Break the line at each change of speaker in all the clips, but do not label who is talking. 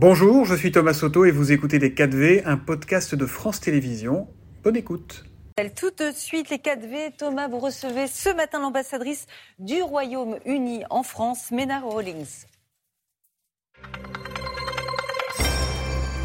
Bonjour, je suis Thomas Soto et vous écoutez Les 4V, un podcast de France Télévisions. Bonne écoute.
Tout de suite, les 4V. Thomas, vous recevez ce matin l'ambassadrice du Royaume-Uni en France, Mena Rawlings.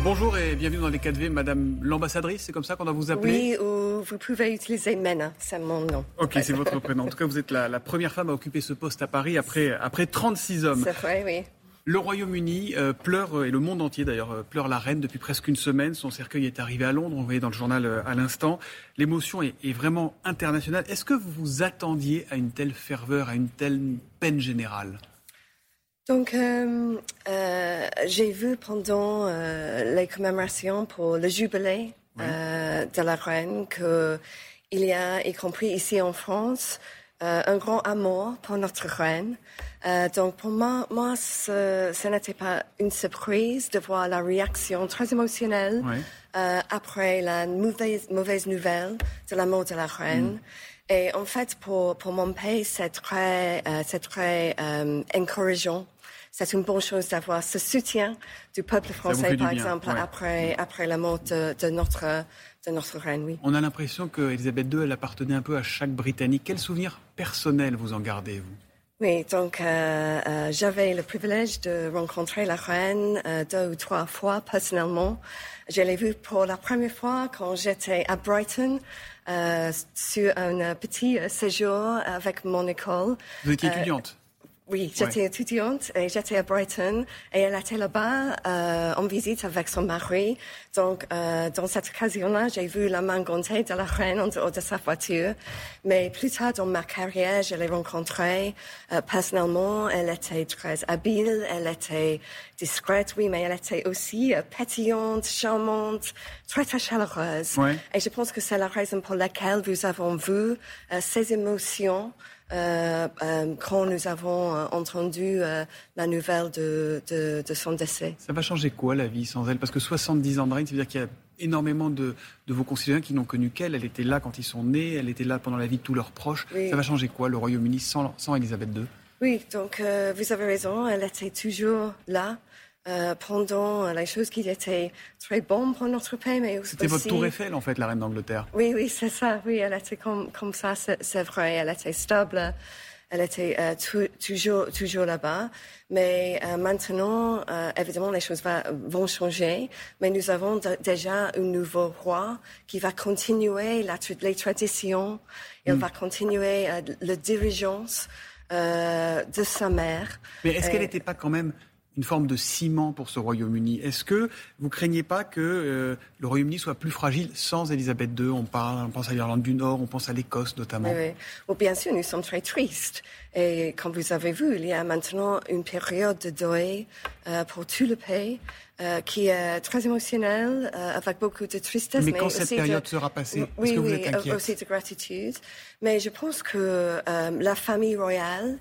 Bonjour et bienvenue dans les 4V, Madame l'ambassadrice, c'est comme ça qu'on doit vous appeler
Oui, ou vous pouvez utiliser Mena, c'est mon nom.
Ok, c'est votre prénom. En tout cas, vous êtes la, la, première femme à occuper ce poste à Paris après, après 36 hommes.
C'est vrai, oui.
Le Royaume-Uni euh, pleure, euh, et le monde entier d'ailleurs, euh, pleure la reine depuis presque une semaine. Son cercueil est arrivé à Londres, on voyait dans le journal à l'instant. L'émotion est, est, vraiment internationale. Est-ce que vous vous attendiez à une telle ferveur, à une telle peine générale?
Donc, euh, euh, j'ai vu pendant euh, les commémorations pour le jubilé oui. de la reine qu'il y a, y compris ici en France, un grand amour pour notre reine. donc, pour moi, moi ce, ce n'était pas une surprise de voir la réaction très émotionnelle oui. après la mauvaise, mauvaise nouvelle de la mort de la reine. Mm. Et en fait, pour, pour mon pays, c'est très, euh, c'est très euh, encourageant. C'est une bonne chose d'avoir ce soutien du peuple français, par exemple, ouais. après, après la mort de, de, notre, de notre reine. Oui.
On a l'impression qu'Elisabeth II, elle appartenait un peu à chaque Britannique. Quel souvenir personnel vous en gardez, vous?
Oui, donc euh, euh, j'avais le privilège de rencontrer la reine euh, deux ou trois fois personnellement. Je l'ai vue pour la première fois quand j'étais à Brighton sur un petit séjour avec mon école.
Vous étiez étudiante?
Oui, j'étais ouais. étudiante et j'étais à Brighton et elle était là-bas euh, en visite avec son mari. Donc, euh, dans cette occasion-là, j'ai vu la main gantée de la reine en dehors de sa voiture. Mais plus tard dans ma carrière, je l'ai rencontrée euh, personnellement. Elle était très habile, elle était discrète, oui, mais elle était aussi pétillante, charmante, très, très chaleureuse.
Ouais.
Et je pense que c'est la raison pour laquelle vous avez vu ces émotions euh, euh, quand nous avons euh, entendu la nouvelle de, de, de, son décès.
Ça va changer quoi la vie sans elle? Parce que 70 ans de règne, ça veut dire qu'il y a énormément de, de vos concitoyens qui n'ont connu qu'elle. Elle était là quand ils sont nés, elle était là pendant la vie de tous leurs proches.
Oui.
Ça va changer quoi le Royaume-Uni sans, sans Elisabeth II
Oui, donc vous avez raison, elle était toujours là. Euh, pendant les choses qui étaient très bonnes pour notre pays, mais aussi...
C'était votre tour Eiffel, en fait, la reine d'Angleterre.
Oui, oui, c'est ça. Oui, elle était comme, comme ça, c'est vrai. Elle était stable. Elle était euh, tout, toujours, toujours là-bas. Mais euh, maintenant, évidemment, les choses va, vont changer. Mais nous avons déjà un nouveau roi qui va continuer la, les traditions. Il mm. va continuer la dirigeance de sa mère.
Mais est-ce qu'elle n'était pas quand même une forme de ciment pour ce Royaume-Uni. Est-ce que vous craignez pas que euh, le Royaume-Uni soit plus fragile sans Elisabeth II On parle, on pense à l'Irlande du Nord, on pense à l'Écosse notamment.
Oui, oui. Oh, bien sûr, nous sommes très tristes. Et comme vous avez vu, il y a maintenant une période de deuil euh, pour tout le pays. Euh, qui est très émotionnelle, euh, avec beaucoup de tristesse.
Mais,
mais
quand cette période
de...
sera passée,
oui,
est-ce que vous
oui,
êtes inquiète?
aussi de gratitude. Mais je pense que euh, la famille royale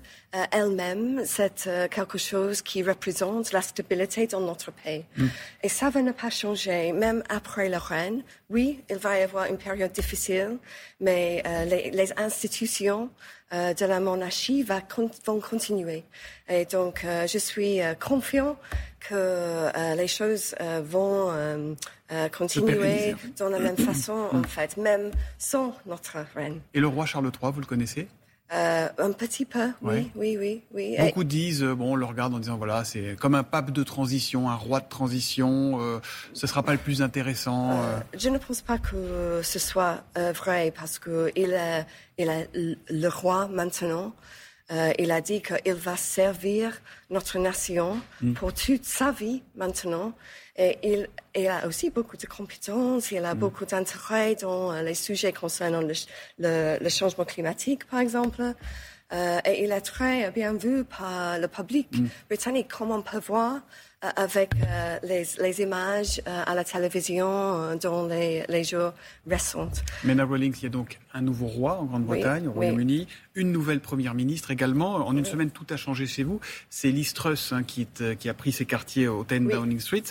elle-même, c'est quelque chose qui représente la stabilité dans notre pays.
Mm.
Et ça va ne pas changer, même après la reine. Oui, il va y avoir une période difficile, mais les, les, institutions de la monarchie va, vont continuer. Et donc, je suis confiant que euh, les choses euh, vont euh, continuer dans la même façon, en fait, même sans notre reine.
Et le roi Charles III, vous le connaissez
un petit peu, oui, oui, oui, oui.
Beaucoup disent, bon, on le regarde en disant, voilà, c'est comme un pape de transition, un roi de transition, euh, ce ne sera pas le plus intéressant.
Euh... Je ne pense pas que ce soit vrai, parce qu'il est, il est le roi maintenant. Euh, il a dit qu'il va servir notre nation
Mm.
pour toute sa vie maintenant. Et il, il a aussi beaucoup de compétences, il a
Mm.
beaucoup d'intérêt dans euh, les sujets concernant le, le, le changement climatique, par exemple. Euh, et il est très bien vu par le public
Mm.
britannique, comme on peut voir euh, avec euh, les, les, images à la télévision dans les, les, jours récents.
Mena Rawlings, il y a donc un nouveau roi en Grande-Bretagne,
oui,
au Royaume-Uni,
oui.
une nouvelle première ministre également. En une
oui.
semaine, tout a changé chez vous. C'est Liz Truss hein, qui, est, qui, a pris ses quartiers au 10 Downing Street.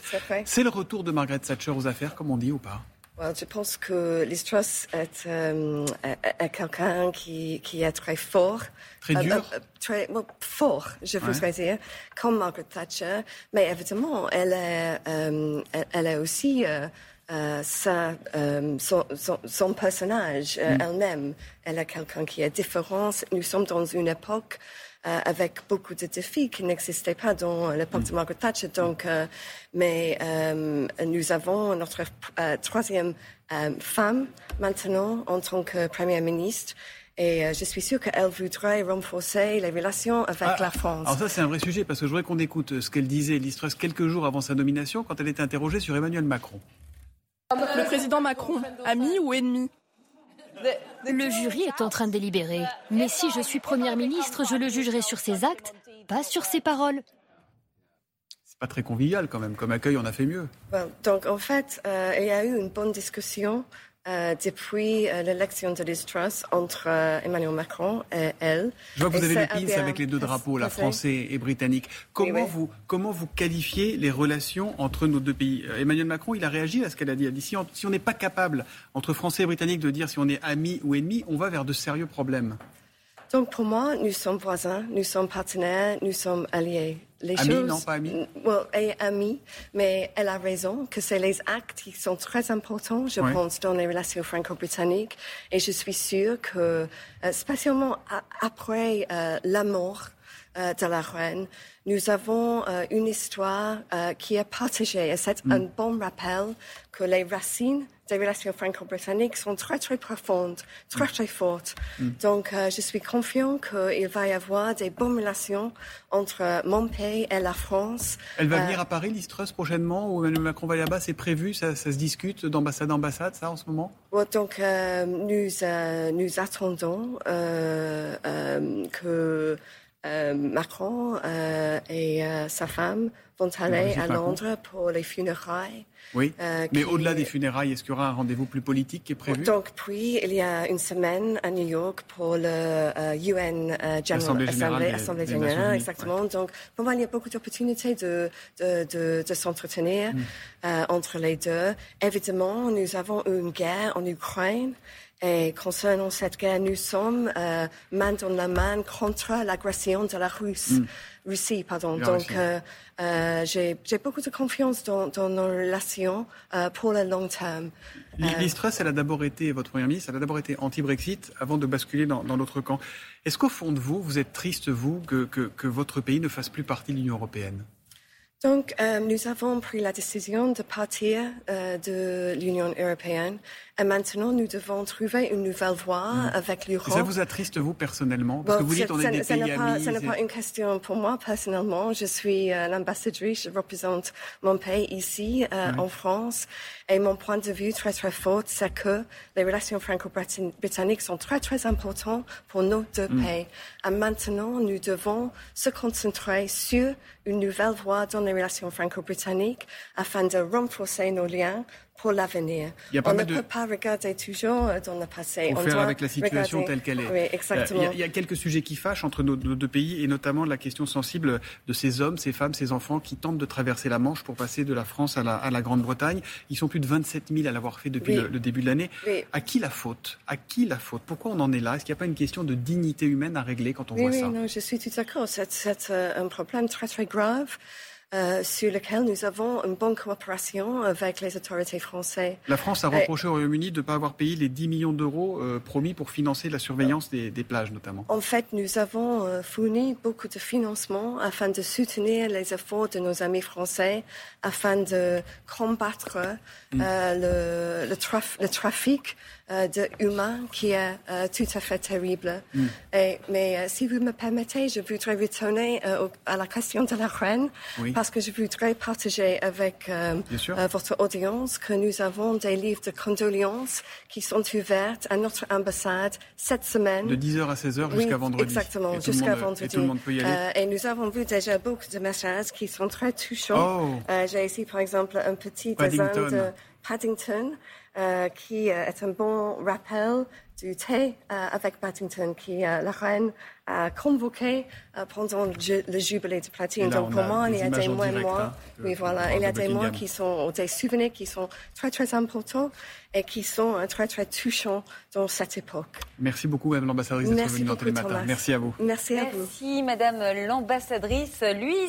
C'est le retour de Margaret Thatcher aux affaires, comme on dit ou pas?
Je pense que Liz est, euh, quelqu'un qui, qui, est très fort.
Très dur
euh, Très fort, je voudrais dire, comme Margaret Thatcher. Mais évidemment, elle est, elle est aussi sa, son, son, personnage mm. elle-même. Elle est quelqu'un qui est différent. Nous sommes dans une époque euh, avec beaucoup de défis qui n'existaient pas dans l'époque de Margaret Thatcher. Donc, euh, mais euh, nous avons notre troisième femme maintenant en tant que première ministre. Et je suis sûre qu'elle voudrait renforcer les relations avec ah, la France.
Alors ça, c'est un vrai sujet, parce que je voudrais qu'on écoute ce qu'elle disait, Liz quelques jours avant sa nomination, quand elle était interrogée sur Emmanuel Macron.
Le président Macron, ami ou ennemi?
Le jury est en train de délibérer. Mais si je suis Première ministre, je le jugerai sur ses actes, pas sur ses paroles.
C'est pas très convivial quand même. Comme accueil, on a fait mieux.
donc en fait, euh, il y a eu une bonne discussion euh, depuis euh, l'élection de Liz Truss entre euh, Emmanuel Macron et elle.
Je vois que vous avez le pins avec les deux drapeaux, la français et britannique. Comment, Vous, comment vous qualifiez les relations entre nos deux pays? Emmanuel Macron, il a réagi à ce qu'elle a dit. Elle a dit si on n'est pas capable, entre français et britannique, de dire si on est amis ou ennemis, on va vers de sérieux problèmes.
Donc pour moi, nous sommes voisins, nous sommes partenaires, nous sommes alliés.
Les amis, choses, non pas amis.
et amis, mais elle a raison que c'est les actes qui sont très importants, je pense, dans les relations franco-britanniques. Et je suis sûre que, euh, spécialement après euh, la mort de la reine, nous avons une histoire qui est partagée. Et c'est mm. un bon rappel que les racines des relations franco-britanniques sont très, très profondes, très, très fortes. Mm. Donc, euh, je suis confiant qu'il va y avoir des bonnes relations entre mon pays et la France.
Elle va venir euh, à Paris, l'Istrus, prochainement, ou Emmanuel Macron va y là-bas? C'est prévu? Ça, se discute d'ambassade en ambassade, ça, en ce moment?
Donc, euh, nous, nous attendons que Macron et sa femme vont aller à Londres pour les funérailles.
Oui, euh, mais au-delà des funérailles, est-ce qu'il y aura un rendez-vous plus politique qui est prévu?
Donc, puis, il y a une semaine à New York pour le UN euh, euh, General Assembly, Assemblée générale, exactement. Donc, pour moi, il y a beaucoup d'opportunités de, de, de, de s'entretenir mm. entre les deux. Évidemment, nous avons une guerre en Ukraine. Et concernant cette guerre, nous sommes main dans la main contre l'agression de la Russie. Mm. Russie, pardon. Donc, euh, euh, j'ai beaucoup de confiance dans, nos relations euh, pour le long terme.
Liz Truss, elle a d'abord été, votre première ministre, elle a d'abord été anti-Brexit avant de basculer dans, l'autre camp. Est-ce qu'au fond de vous, vous êtes triste, vous, que, que votre pays ne fasse plus partie de l'Union européenne?
Donc, euh, nous avons pris la décision de partir euh, de l'Union européenne et maintenant nous devons trouver une nouvelle voie mm. avec l'Europe.
Ça vous attriste, vous, personnellement? Parce que vous dites on est des pays
amis. Ce n'est pas une question pour moi, personnellement. Je suis euh, l'ambassadrice, je représente mon pays ici, euh, en France. Et mon point de vue très, très fort, c'est que les relations franco-britanniques sont très, très importantes pour nos deux mm. pays. Et maintenant, nous devons se concentrer sur une nouvelle voie dans les relations franco-britanniques afin de renforcer nos liens pour l'avenir. On ne peut pas regarder toujours dans le passé.
On faire avec la situation telle qu'elle est.
Oui, exactement.
Il y, a, quelques sujets qui fâchent entre nos, deux pays et notamment la question sensible de ces hommes, ces femmes, ces enfants qui tentent de traverser la Manche pour passer de la France à la, Grande-Bretagne. Ils sont plus de 27 000 à l'avoir fait depuis le, début de l'année. À qui la faute? À qui la faute? Pourquoi on en est là? Est-ce qu'il n'y a pas une question de dignité humaine à régler quand on voit ça?
Oui, non, je suis tout d'accord. C'est euh, un problème très très grave. Euh, sur lequel nous avons une bonne coopération avec les autorités françaises.
La France a reproché au Royaume-Uni de ne pas avoir payé les 10 millions d'euros euh, promis pour financer la surveillance des, plages notamment.
En fait, nous avons euh, fourni beaucoup de financement afin de soutenir les efforts de nos amis français, afin de combattre mm. le, le, trafic euh, de humain qui est euh, tout à fait terrible. Mm. Et, mais euh, si vous me permettez, je voudrais retourner à la question de la reine, parce que je voudrais partager avec votre audience que nous avons des livres de condoléances qui sont ouverts à notre ambassade cette semaine.
De 10h à 16h jusqu'à vendredi.
Exactement, jusqu'à vendredi.
Et tout le monde peut y aller.
et nous avons vu déjà beaucoup de messages qui sont très touchants. Oh. J'ai ici, par exemple, un petit dessin de Paddington, euh, qui euh, est un bon rappel du thé euh, avec Paddington, qui la reine a convoqué pendant le, jubilé de platine.
Donc pour moi, il y a des mois, hein,
oui voilà, il y a des mois qui sont des souvenirs qui sont très très importants et qui sont très très touchants dans cette époque.
Merci beaucoup, Madame l'ambassadrice, d'être venue dans Télématin. Merci à vous.
Merci à
vous. Merci, Madame l'ambassadrice. Lui,